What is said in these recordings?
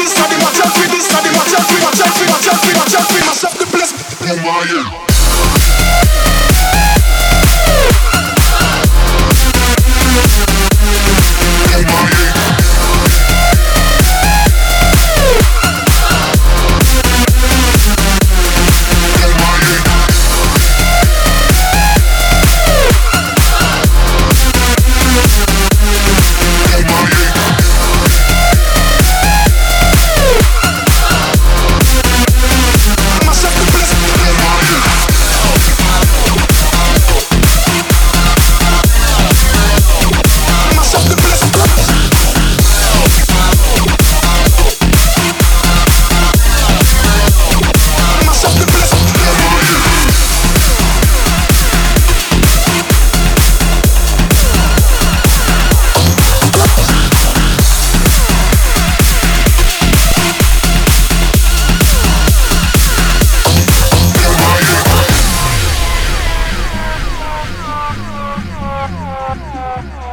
this, I did my chest, we this, I did my chest, we my chest, we my chest, we my chest, we myself the bliss. Oh my yeah.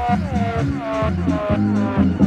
Thank you.